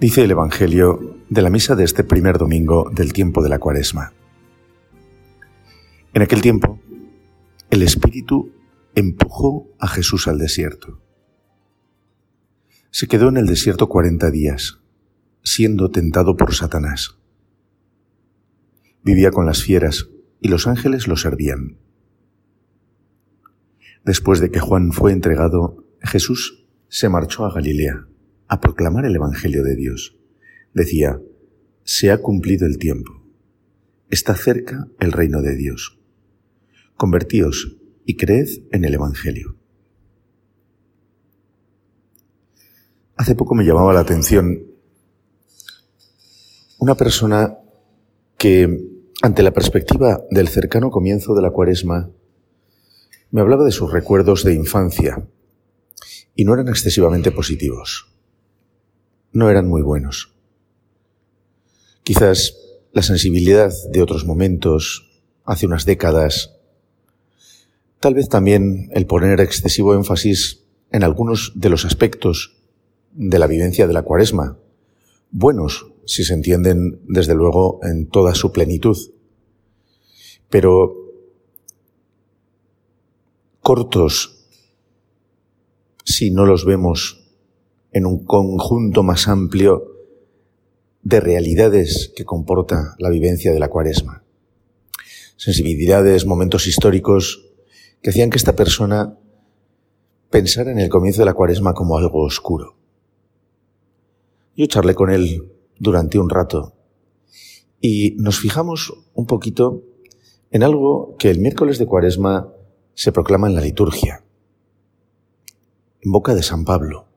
Dice el Evangelio de la misa de este primer domingo del tiempo de la cuaresma. En aquel tiempo, el Espíritu empujó a Jesús al desierto. Se quedó en el desierto cuarenta días, siendo tentado por Satanás. Vivía con las fieras y los ángeles lo servían. Después de que Juan fue entregado, Jesús se marchó a Galilea a proclamar el Evangelio de Dios. Decía, se ha cumplido el tiempo. Está cerca el reino de Dios. Convertíos y creed en el Evangelio. Hace poco me llamaba la atención una persona que, ante la perspectiva del cercano comienzo de la cuaresma, me hablaba de sus recuerdos de infancia y no eran excesivamente positivos no eran muy buenos. Quizás la sensibilidad de otros momentos, hace unas décadas, tal vez también el poner excesivo énfasis en algunos de los aspectos de la vivencia de la cuaresma, buenos si se entienden desde luego en toda su plenitud, pero cortos si no los vemos en un conjunto más amplio de realidades que comporta la vivencia de la cuaresma. Sensibilidades, momentos históricos que hacían que esta persona pensara en el comienzo de la cuaresma como algo oscuro. Yo charlé con él durante un rato y nos fijamos un poquito en algo que el miércoles de cuaresma se proclama en la liturgia, en boca de San Pablo.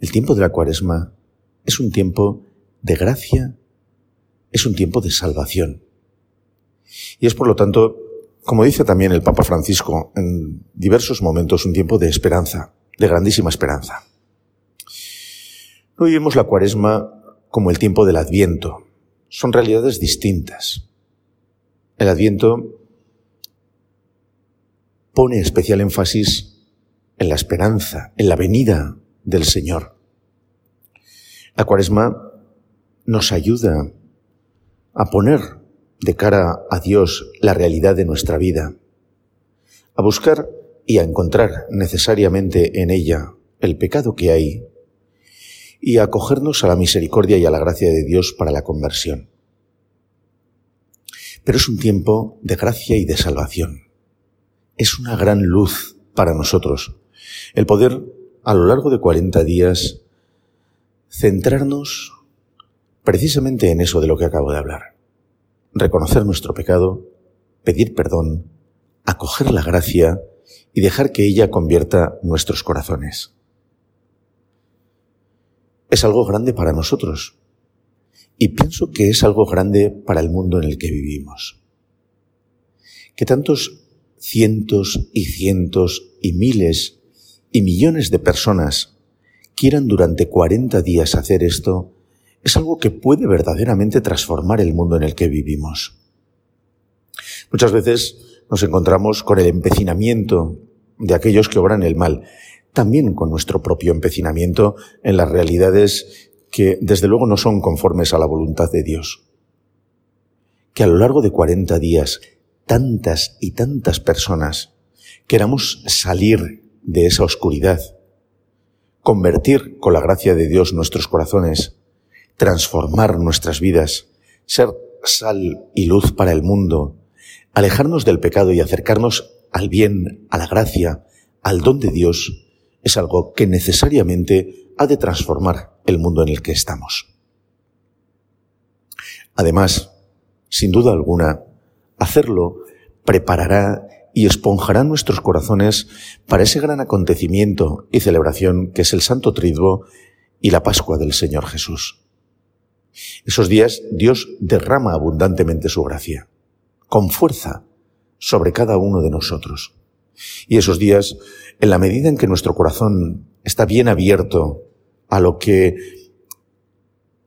El tiempo de la cuaresma es un tiempo de gracia, es un tiempo de salvación. Y es por lo tanto, como dice también el Papa Francisco en diversos momentos, un tiempo de esperanza, de grandísima esperanza. No vivimos la cuaresma como el tiempo del adviento. Son realidades distintas. El adviento pone especial énfasis en la esperanza, en la venida del Señor. La cuaresma nos ayuda a poner de cara a Dios la realidad de nuestra vida, a buscar y a encontrar necesariamente en ella el pecado que hay y a acogernos a la misericordia y a la gracia de Dios para la conversión. Pero es un tiempo de gracia y de salvación. Es una gran luz para nosotros el poder a lo largo de 40 días centrarnos precisamente en eso de lo que acabo de hablar. Reconocer nuestro pecado, pedir perdón, acoger la gracia y dejar que ella convierta nuestros corazones. Es algo grande para nosotros y pienso que es algo grande para el mundo en el que vivimos. Que tantos cientos y cientos y miles y millones de personas quieran durante 40 días hacer esto, es algo que puede verdaderamente transformar el mundo en el que vivimos. Muchas veces nos encontramos con el empecinamiento de aquellos que obran el mal, también con nuestro propio empecinamiento en las realidades que desde luego no son conformes a la voluntad de Dios. Que a lo largo de 40 días tantas y tantas personas queramos salir de esa oscuridad, convertir con la gracia de Dios nuestros corazones, transformar nuestras vidas, ser sal y luz para el mundo, alejarnos del pecado y acercarnos al bien, a la gracia, al don de Dios, es algo que necesariamente ha de transformar el mundo en el que estamos. Además, sin duda alguna, hacerlo preparará y esponjará nuestros corazones para ese gran acontecimiento y celebración que es el Santo Triduo y la Pascua del Señor Jesús. Esos días Dios derrama abundantemente su gracia, con fuerza, sobre cada uno de nosotros. Y esos días, en la medida en que nuestro corazón está bien abierto a lo que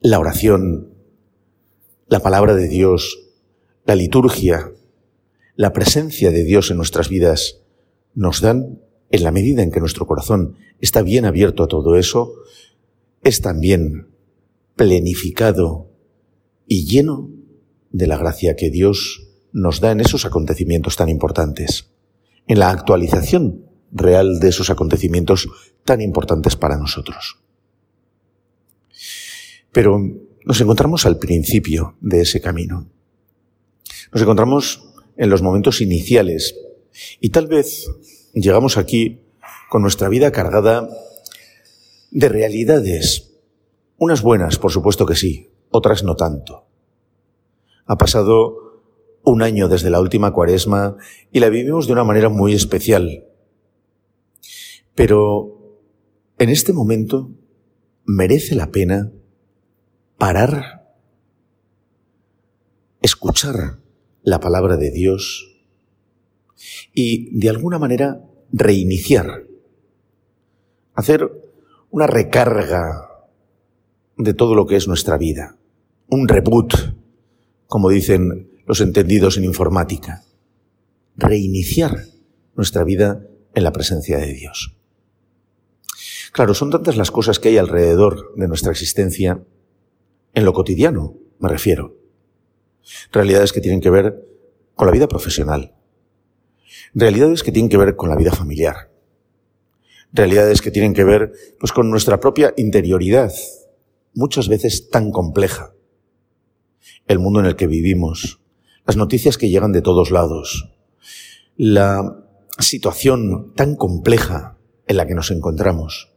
la oración, la palabra de Dios, la liturgia, la presencia de Dios en nuestras vidas nos dan, en la medida en que nuestro corazón está bien abierto a todo eso, es también plenificado y lleno de la gracia que Dios nos da en esos acontecimientos tan importantes, en la actualización real de esos acontecimientos tan importantes para nosotros. Pero nos encontramos al principio de ese camino. Nos encontramos en los momentos iniciales y tal vez llegamos aquí con nuestra vida cargada de realidades, unas buenas, por supuesto que sí, otras no tanto. Ha pasado un año desde la última cuaresma y la vivimos de una manera muy especial. Pero en este momento merece la pena parar, escuchar la palabra de Dios y de alguna manera reiniciar, hacer una recarga de todo lo que es nuestra vida, un reboot, como dicen los entendidos en informática, reiniciar nuestra vida en la presencia de Dios. Claro, son tantas las cosas que hay alrededor de nuestra existencia, en lo cotidiano, me refiero, Realidades que tienen que ver con la vida profesional. Realidades que tienen que ver con la vida familiar. Realidades que tienen que ver pues con nuestra propia interioridad, muchas veces tan compleja. El mundo en el que vivimos, las noticias que llegan de todos lados, la situación tan compleja en la que nos encontramos.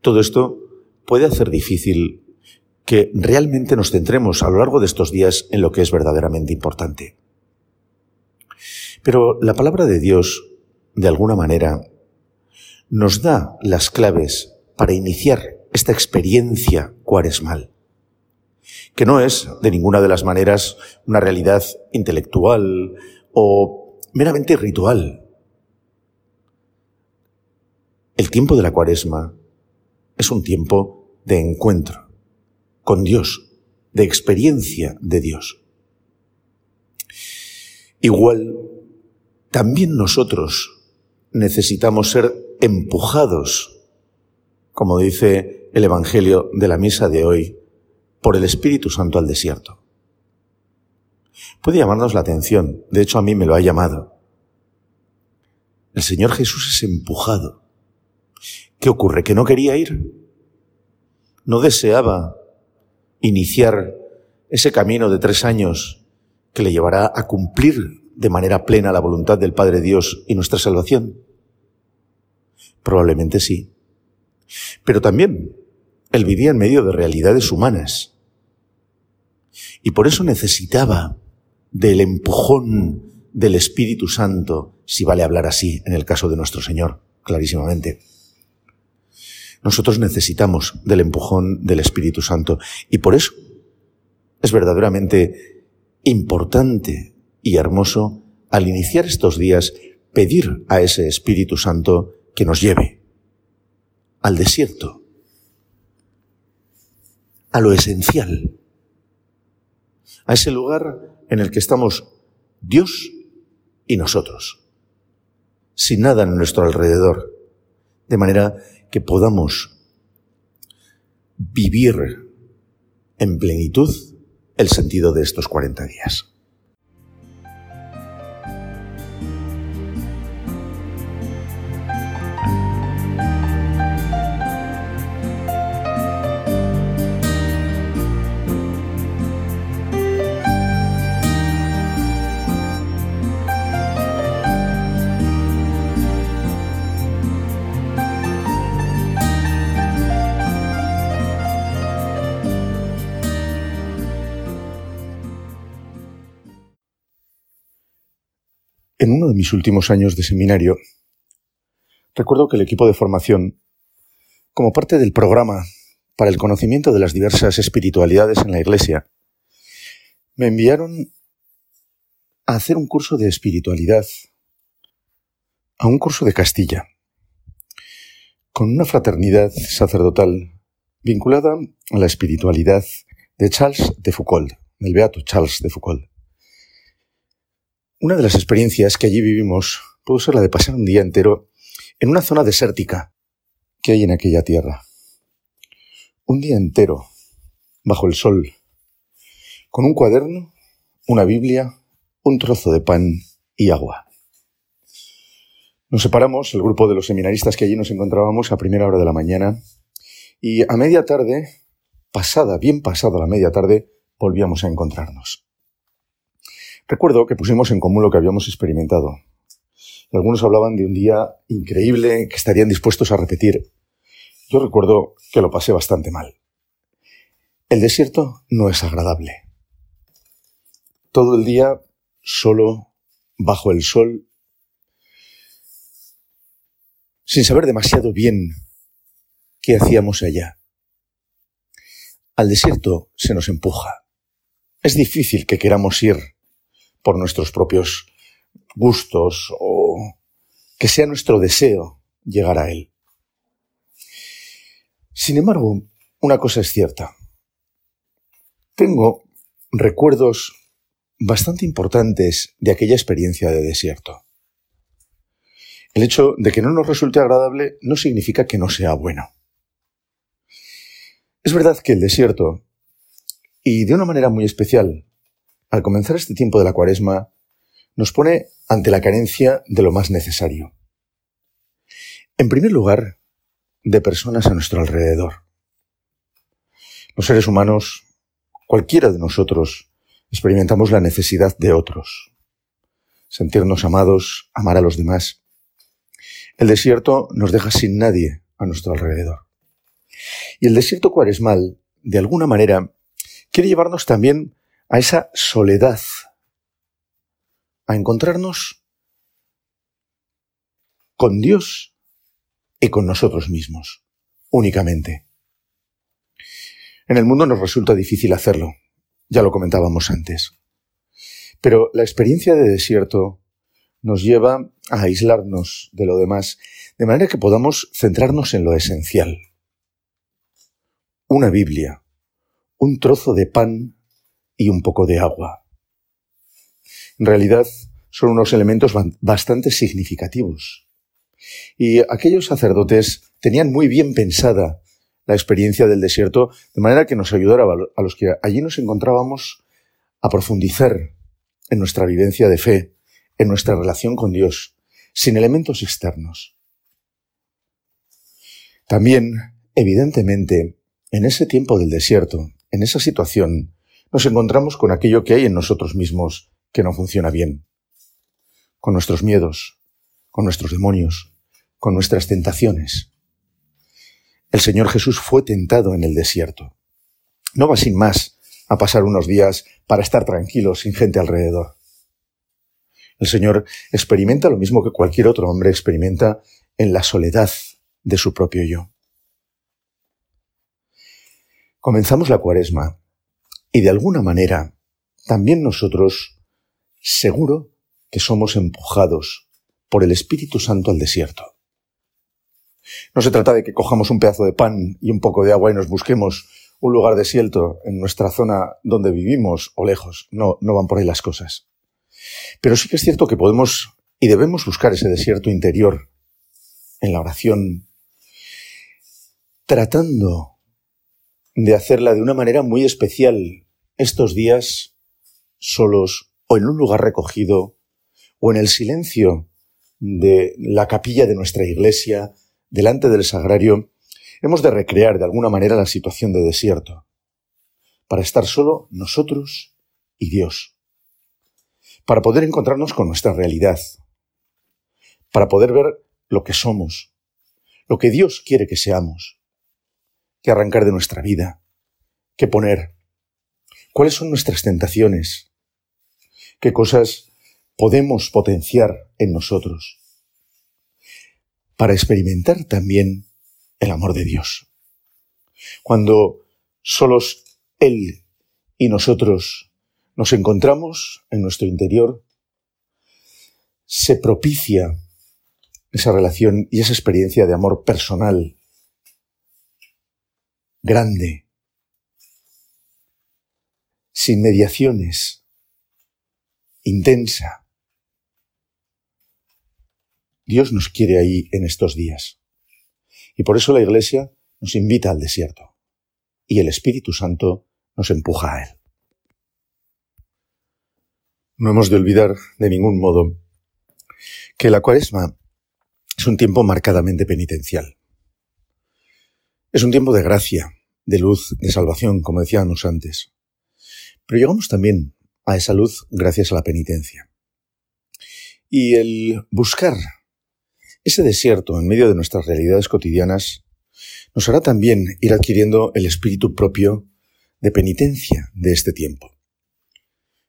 Todo esto puede hacer difícil que realmente nos centremos a lo largo de estos días en lo que es verdaderamente importante. Pero la palabra de Dios, de alguna manera, nos da las claves para iniciar esta experiencia cuaresmal, que no es de ninguna de las maneras una realidad intelectual o meramente ritual. El tiempo de la cuaresma es un tiempo de encuentro con Dios, de experiencia de Dios. Igual, también nosotros necesitamos ser empujados, como dice el Evangelio de la misa de hoy, por el Espíritu Santo al desierto. Puede llamarnos la atención, de hecho a mí me lo ha llamado. El Señor Jesús es empujado. ¿Qué ocurre? ¿Que no quería ir? ¿No deseaba iniciar ese camino de tres años que le llevará a cumplir de manera plena la voluntad del Padre Dios y nuestra salvación? Probablemente sí. Pero también él vivía en medio de realidades humanas. Y por eso necesitaba del empujón del Espíritu Santo, si vale hablar así en el caso de nuestro Señor, clarísimamente. Nosotros necesitamos del empujón del Espíritu Santo. Y por eso es verdaderamente importante y hermoso al iniciar estos días pedir a ese Espíritu Santo que nos lleve al desierto, a lo esencial, a ese lugar en el que estamos Dios y nosotros, sin nada en nuestro alrededor, de manera que podamos vivir en plenitud el sentido de estos 40 días. En uno de mis últimos años de seminario, recuerdo que el equipo de formación como parte del programa para el conocimiento de las diversas espiritualidades en la Iglesia, me enviaron a hacer un curso de espiritualidad, a un curso de Castilla, con una fraternidad sacerdotal vinculada a la espiritualidad de Charles de Foucault, del beato Charles de Foucault. Una de las experiencias que allí vivimos pudo ser la de pasar un día entero en una zona desértica que hay en aquella tierra. Un día entero, bajo el sol, con un cuaderno, una Biblia, un trozo de pan y agua. Nos separamos, el grupo de los seminaristas que allí nos encontrábamos, a primera hora de la mañana, y a media tarde, pasada, bien pasada la media tarde, volvíamos a encontrarnos. Recuerdo que pusimos en común lo que habíamos experimentado. Algunos hablaban de un día increíble que estarían dispuestos a repetir. Yo recuerdo que lo pasé bastante mal. El desierto no es agradable. Todo el día solo, bajo el sol, sin saber demasiado bien qué hacíamos allá. Al desierto se nos empuja. Es difícil que queramos ir por nuestros propios gustos o que sea nuestro deseo llegar a él. Sin embargo, una cosa es cierta. Tengo recuerdos bastante importantes de aquella experiencia de desierto. El hecho de que no nos resulte agradable no significa que no sea bueno. Es verdad que el desierto, y de una manera muy especial, al comenzar este tiempo de la cuaresma, nos pone ante la carencia de lo más necesario. En primer lugar, de personas a nuestro alrededor. Los seres humanos, cualquiera de nosotros, experimentamos la necesidad de otros. Sentirnos amados, amar a los demás. El desierto nos deja sin nadie a nuestro alrededor. Y el desierto cuaresmal, de alguna manera, quiere llevarnos también a esa soledad, a encontrarnos con Dios y con nosotros mismos, únicamente. En el mundo nos resulta difícil hacerlo, ya lo comentábamos antes. Pero la experiencia de desierto nos lleva a aislarnos de lo demás, de manera que podamos centrarnos en lo esencial. Una Biblia, un trozo de pan y un poco de agua. En realidad son unos elementos bastante significativos. Y aquellos sacerdotes tenían muy bien pensada la experiencia del desierto, de manera que nos ayudara a los que allí nos encontrábamos a profundizar en nuestra vivencia de fe, en nuestra relación con Dios, sin elementos externos. También, evidentemente, en ese tiempo del desierto, en esa situación, nos encontramos con aquello que hay en nosotros mismos que no funciona bien, con nuestros miedos, con nuestros demonios, con nuestras tentaciones. El Señor Jesús fue tentado en el desierto. No va sin más a pasar unos días para estar tranquilo sin gente alrededor. El Señor experimenta lo mismo que cualquier otro hombre experimenta en la soledad de su propio yo. Comenzamos la cuaresma y de alguna manera, también nosotros, seguro que somos empujados por el Espíritu Santo al desierto. No se trata de que cojamos un pedazo de pan y un poco de agua y nos busquemos un lugar desierto en nuestra zona donde vivimos o lejos. No, no van por ahí las cosas. Pero sí que es cierto que podemos y debemos buscar ese desierto interior en la oración, tratando de hacerla de una manera muy especial estos días solos o en un lugar recogido o en el silencio de la capilla de nuestra iglesia, delante del sagrario, hemos de recrear de alguna manera la situación de desierto, para estar solo nosotros y Dios, para poder encontrarnos con nuestra realidad, para poder ver lo que somos, lo que Dios quiere que seamos, que arrancar de nuestra vida, que poner, cuáles son nuestras tentaciones, qué cosas podemos potenciar en nosotros, para experimentar también el amor de Dios. Cuando solos Él y nosotros nos encontramos en nuestro interior, se propicia esa relación y esa experiencia de amor personal, grande, sin mediaciones, intensa. Dios nos quiere ahí en estos días. Y por eso la Iglesia nos invita al desierto. Y el Espíritu Santo nos empuja a Él. No hemos de olvidar de ningún modo que la cuaresma es un tiempo marcadamente penitencial. Es un tiempo de gracia, de luz, de salvación, como decíamos antes. Pero llegamos también a esa luz gracias a la penitencia. Y el buscar ese desierto en medio de nuestras realidades cotidianas nos hará también ir adquiriendo el espíritu propio de penitencia de este tiempo.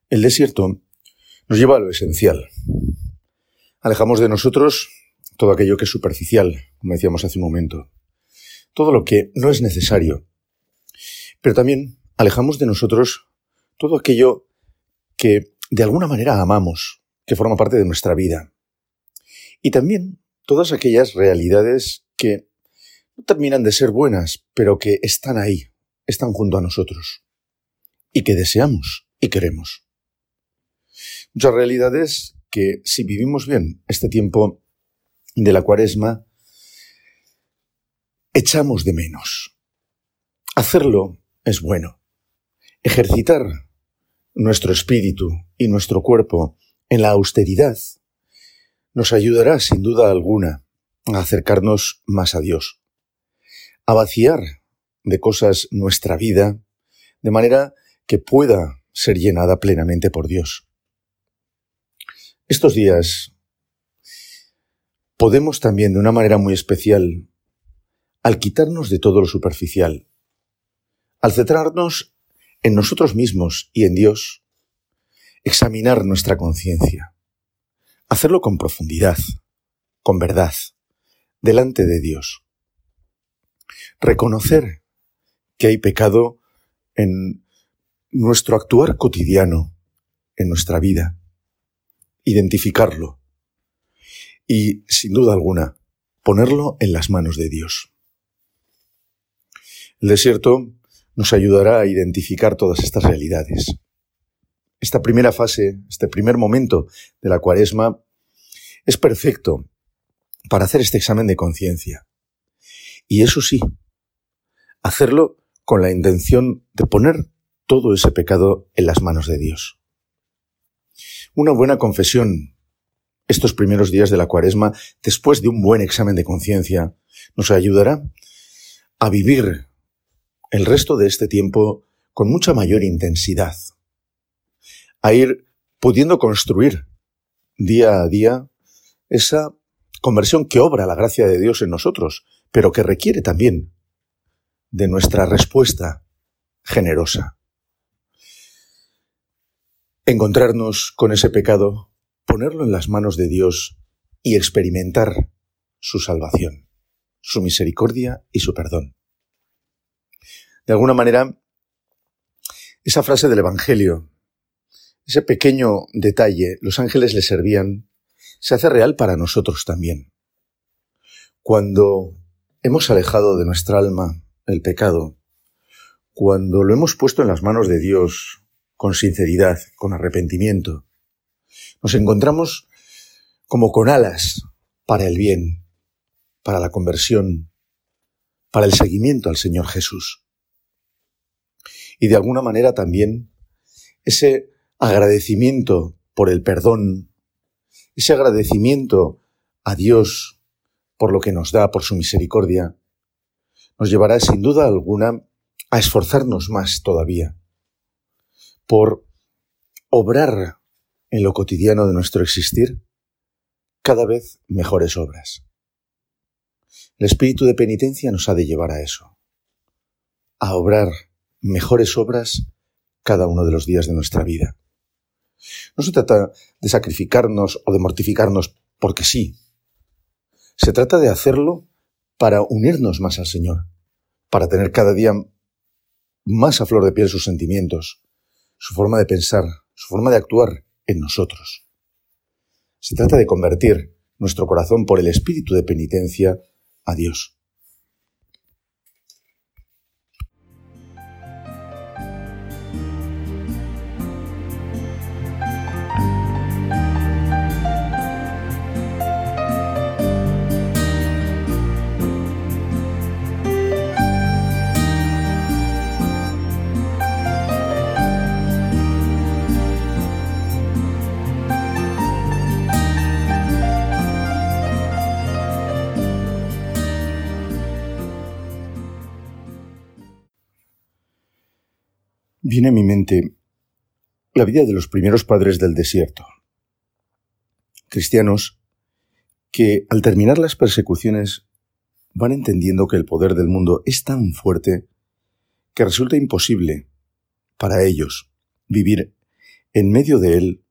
El desierto nos lleva a lo esencial. Alejamos de nosotros todo aquello que es superficial, como decíamos hace un momento, todo lo que no es necesario. Pero también alejamos de nosotros todo aquello que de alguna manera amamos, que forma parte de nuestra vida. Y también todas aquellas realidades que no terminan de ser buenas, pero que están ahí, están junto a nosotros, y que deseamos y queremos. Muchas realidades que si vivimos bien este tiempo de la cuaresma, echamos de menos. Hacerlo es bueno. Ejercitar nuestro espíritu y nuestro cuerpo en la austeridad nos ayudará sin duda alguna a acercarnos más a Dios, a vaciar de cosas nuestra vida de manera que pueda ser llenada plenamente por Dios. Estos días podemos también de una manera muy especial, al quitarnos de todo lo superficial, al centrarnos en nosotros mismos y en Dios, examinar nuestra conciencia, hacerlo con profundidad, con verdad, delante de Dios. Reconocer que hay pecado en nuestro actuar cotidiano, en nuestra vida. Identificarlo, y, sin duda alguna, ponerlo en las manos de Dios. El desierto nos ayudará a identificar todas estas realidades. Esta primera fase, este primer momento de la cuaresma, es perfecto para hacer este examen de conciencia. Y eso sí, hacerlo con la intención de poner todo ese pecado en las manos de Dios. Una buena confesión estos primeros días de la cuaresma, después de un buen examen de conciencia, nos ayudará a vivir el resto de este tiempo con mucha mayor intensidad, a ir pudiendo construir día a día esa conversión que obra la gracia de Dios en nosotros, pero que requiere también de nuestra respuesta generosa. Encontrarnos con ese pecado ponerlo en las manos de Dios y experimentar su salvación, su misericordia y su perdón. De alguna manera, esa frase del Evangelio, ese pequeño detalle, los ángeles le servían, se hace real para nosotros también. Cuando hemos alejado de nuestra alma el pecado, cuando lo hemos puesto en las manos de Dios con sinceridad, con arrepentimiento, nos encontramos como con alas para el bien, para la conversión, para el seguimiento al Señor Jesús. Y de alguna manera también ese agradecimiento por el perdón, ese agradecimiento a Dios por lo que nos da, por su misericordia, nos llevará sin duda alguna a esforzarnos más todavía, por obrar en lo cotidiano de nuestro existir cada vez mejores obras. El espíritu de penitencia nos ha de llevar a eso, a obrar mejores obras cada uno de los días de nuestra vida. No se trata de sacrificarnos o de mortificarnos porque sí. Se trata de hacerlo para unirnos más al Señor, para tener cada día más a flor de piel sus sentimientos, su forma de pensar, su forma de actuar en nosotros. Se trata de convertir nuestro corazón por el espíritu de penitencia a Dios. Viene a mi mente la vida de los primeros padres del desierto, cristianos que al terminar las persecuciones van entendiendo que el poder del mundo es tan fuerte que resulta imposible para ellos vivir en medio de él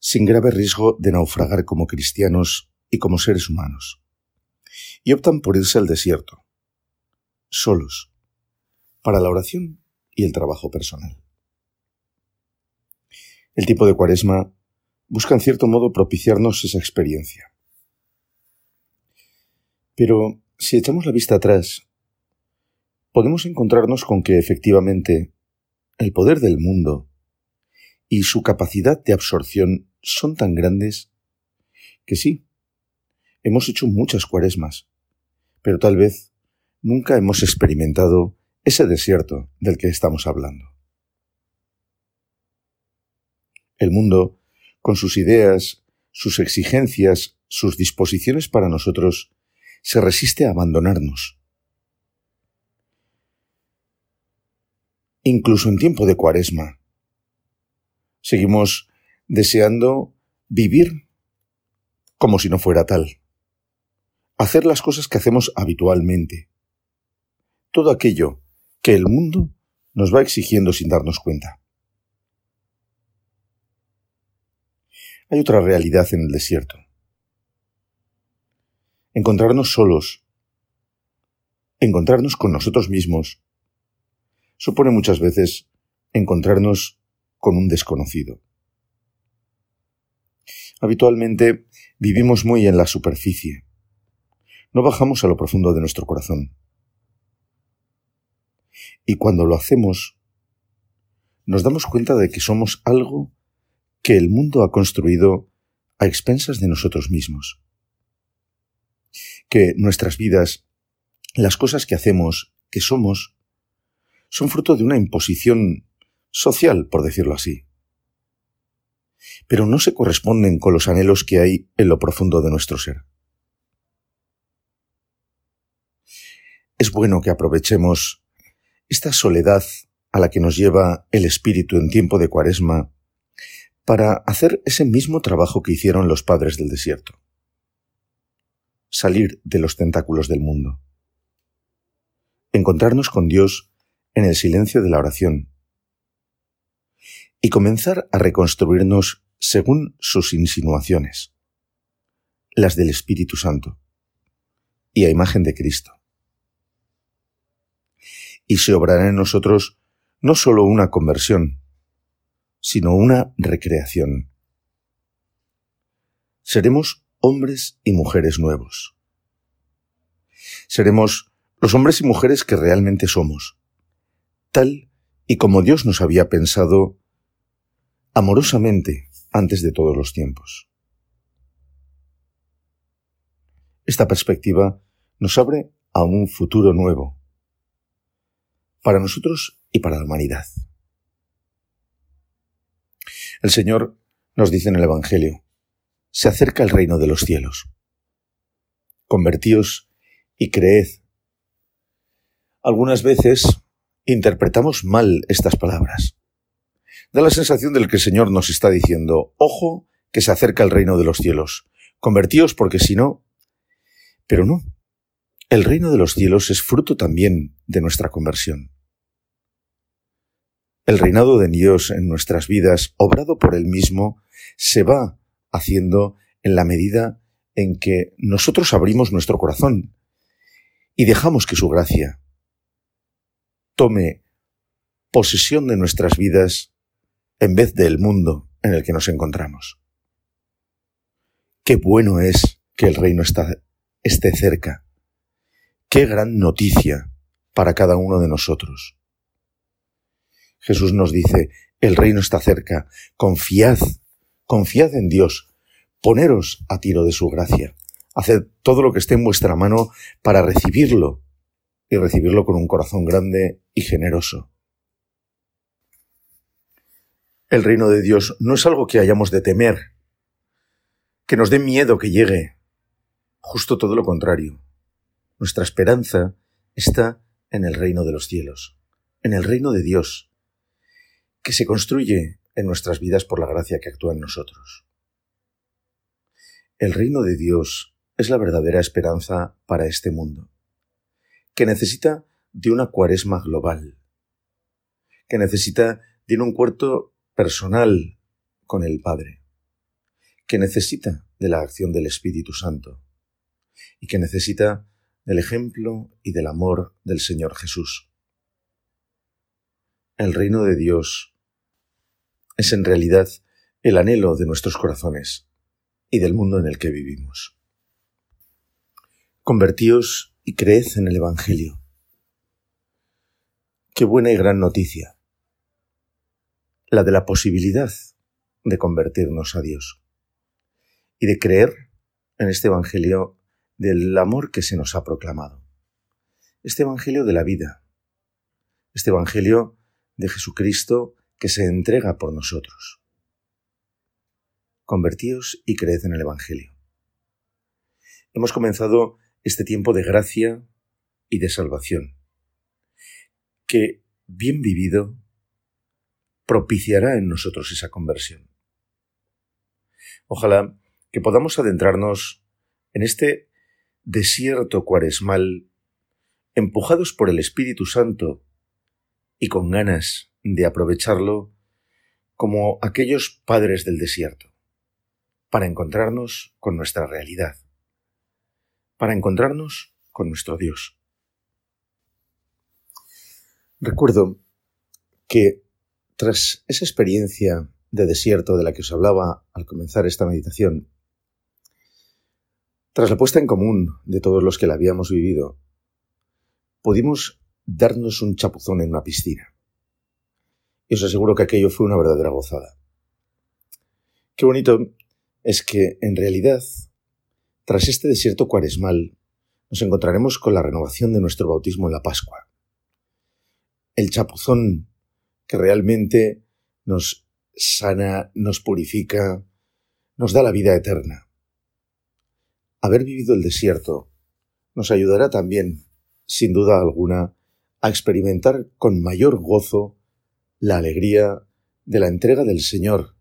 sin grave riesgo de naufragar como cristianos y como seres humanos. Y optan por irse al desierto, solos, para la oración y el trabajo personal. El tipo de cuaresma busca en cierto modo propiciarnos esa experiencia. Pero si echamos la vista atrás, podemos encontrarnos con que efectivamente el poder del mundo y su capacidad de absorción son tan grandes que sí, hemos hecho muchas cuaresmas, pero tal vez nunca hemos experimentado ese desierto del que estamos hablando. El mundo, con sus ideas, sus exigencias, sus disposiciones para nosotros, se resiste a abandonarnos. Incluso en tiempo de cuaresma, seguimos deseando vivir como si no fuera tal, hacer las cosas que hacemos habitualmente, todo aquello que el mundo nos va exigiendo sin darnos cuenta. Hay otra realidad en el desierto. Encontrarnos solos, encontrarnos con nosotros mismos, supone muchas veces encontrarnos con un desconocido. Habitualmente vivimos muy en la superficie. No bajamos a lo profundo de nuestro corazón. Y cuando lo hacemos, nos damos cuenta de que somos algo que el mundo ha construido a expensas de nosotros mismos. Que nuestras vidas, las cosas que hacemos, que somos, son fruto de una imposición social, por decirlo así. Pero no se corresponden con los anhelos que hay en lo profundo de nuestro ser. Es bueno que aprovechemos esta soledad a la que nos lleva el espíritu en tiempo de cuaresma para hacer ese mismo trabajo que hicieron los padres del desierto. Salir de los tentáculos del mundo. Encontrarnos con Dios en el silencio de la oración. Y comenzar a reconstruirnos según sus insinuaciones, las del Espíritu Santo, y a imagen de Cristo y se obrará en nosotros no sólo una conversión, sino una recreación. Seremos hombres y mujeres nuevos. Seremos los hombres y mujeres que realmente somos, tal y como Dios nos había pensado amorosamente antes de todos los tiempos. Esta perspectiva nos abre a un futuro nuevo, para nosotros y para la humanidad. El Señor nos dice en el Evangelio, se acerca el reino de los cielos. Convertíos y creed. Algunas veces interpretamos mal estas palabras. Da la sensación de que el Señor nos está diciendo, ojo, que se acerca el reino de los cielos. Convertíos porque si no... Pero no, el reino de los cielos es fruto también de nuestra conversión. El reinado de Dios en nuestras vidas, obrado por Él mismo, se va haciendo en la medida en que nosotros abrimos nuestro corazón y dejamos que su gracia tome posesión de nuestras vidas en vez del mundo en el que nos encontramos. Qué bueno es que el reino está, esté cerca. Qué gran noticia para cada uno de nosotros. Jesús nos dice, el reino está cerca, confiad, confiad en Dios, poneros a tiro de su gracia, haced todo lo que esté en vuestra mano para recibirlo y recibirlo con un corazón grande y generoso. El reino de Dios no es algo que hayamos de temer, que nos dé miedo que llegue, justo todo lo contrario. Nuestra esperanza está en el reino de los cielos, en el reino de Dios, que se construye en nuestras vidas por la gracia que actúa en nosotros. El reino de Dios es la verdadera esperanza para este mundo, que necesita de una cuaresma global, que necesita de un cuarto personal con el Padre, que necesita de la acción del Espíritu Santo y que necesita del ejemplo y del amor del Señor Jesús. El reino de Dios es en realidad el anhelo de nuestros corazones y del mundo en el que vivimos. Convertíos y creed en el Evangelio. Qué buena y gran noticia la de la posibilidad de convertirnos a Dios y de creer en este Evangelio del amor que se nos ha proclamado. Este Evangelio de la vida, este Evangelio de Jesucristo que se entrega por nosotros. Convertíos y creed en el Evangelio. Hemos comenzado este tiempo de gracia y de salvación, que, bien vivido, propiciará en nosotros esa conversión. Ojalá que podamos adentrarnos en este desierto cuaresmal, empujados por el Espíritu Santo y con ganas de aprovecharlo como aquellos padres del desierto, para encontrarnos con nuestra realidad, para encontrarnos con nuestro Dios. Recuerdo que tras esa experiencia de desierto de la que os hablaba al comenzar esta meditación, tras la puesta en común de todos los que la habíamos vivido, pudimos darnos un chapuzón en una piscina. Y os aseguro que aquello fue una verdadera gozada. Qué bonito es que, en realidad, tras este desierto cuaresmal, nos encontraremos con la renovación de nuestro bautismo en la Pascua. El chapuzón que realmente nos sana, nos purifica, nos da la vida eterna. Haber vivido el desierto nos ayudará también, sin duda alguna, a experimentar con mayor gozo la alegría de la entrega del Señor,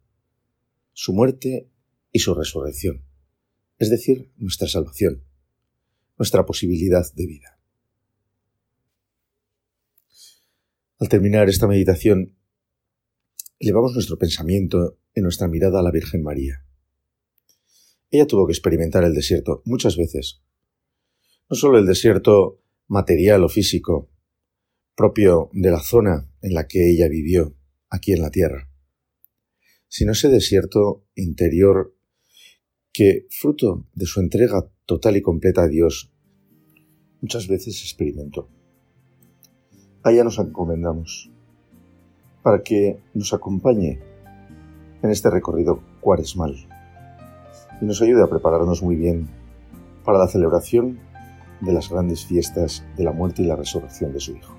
su muerte y su resurrección, es decir, nuestra salvación, nuestra posibilidad de vida. Al terminar esta meditación, llevamos nuestro pensamiento y nuestra mirada a la Virgen María. Ella tuvo que experimentar el desierto muchas veces. No solo el desierto material o físico, propio de la zona en la que ella vivió, aquí en la tierra, sino ese desierto interior que, fruto de su entrega total y completa a Dios, muchas veces experimentó allá nos encomendamos, para que nos acompañe en este recorrido cuaresmal y nos ayude a prepararnos muy bien para la celebración de las grandes fiestas de la muerte y la resurrección de su Hijo.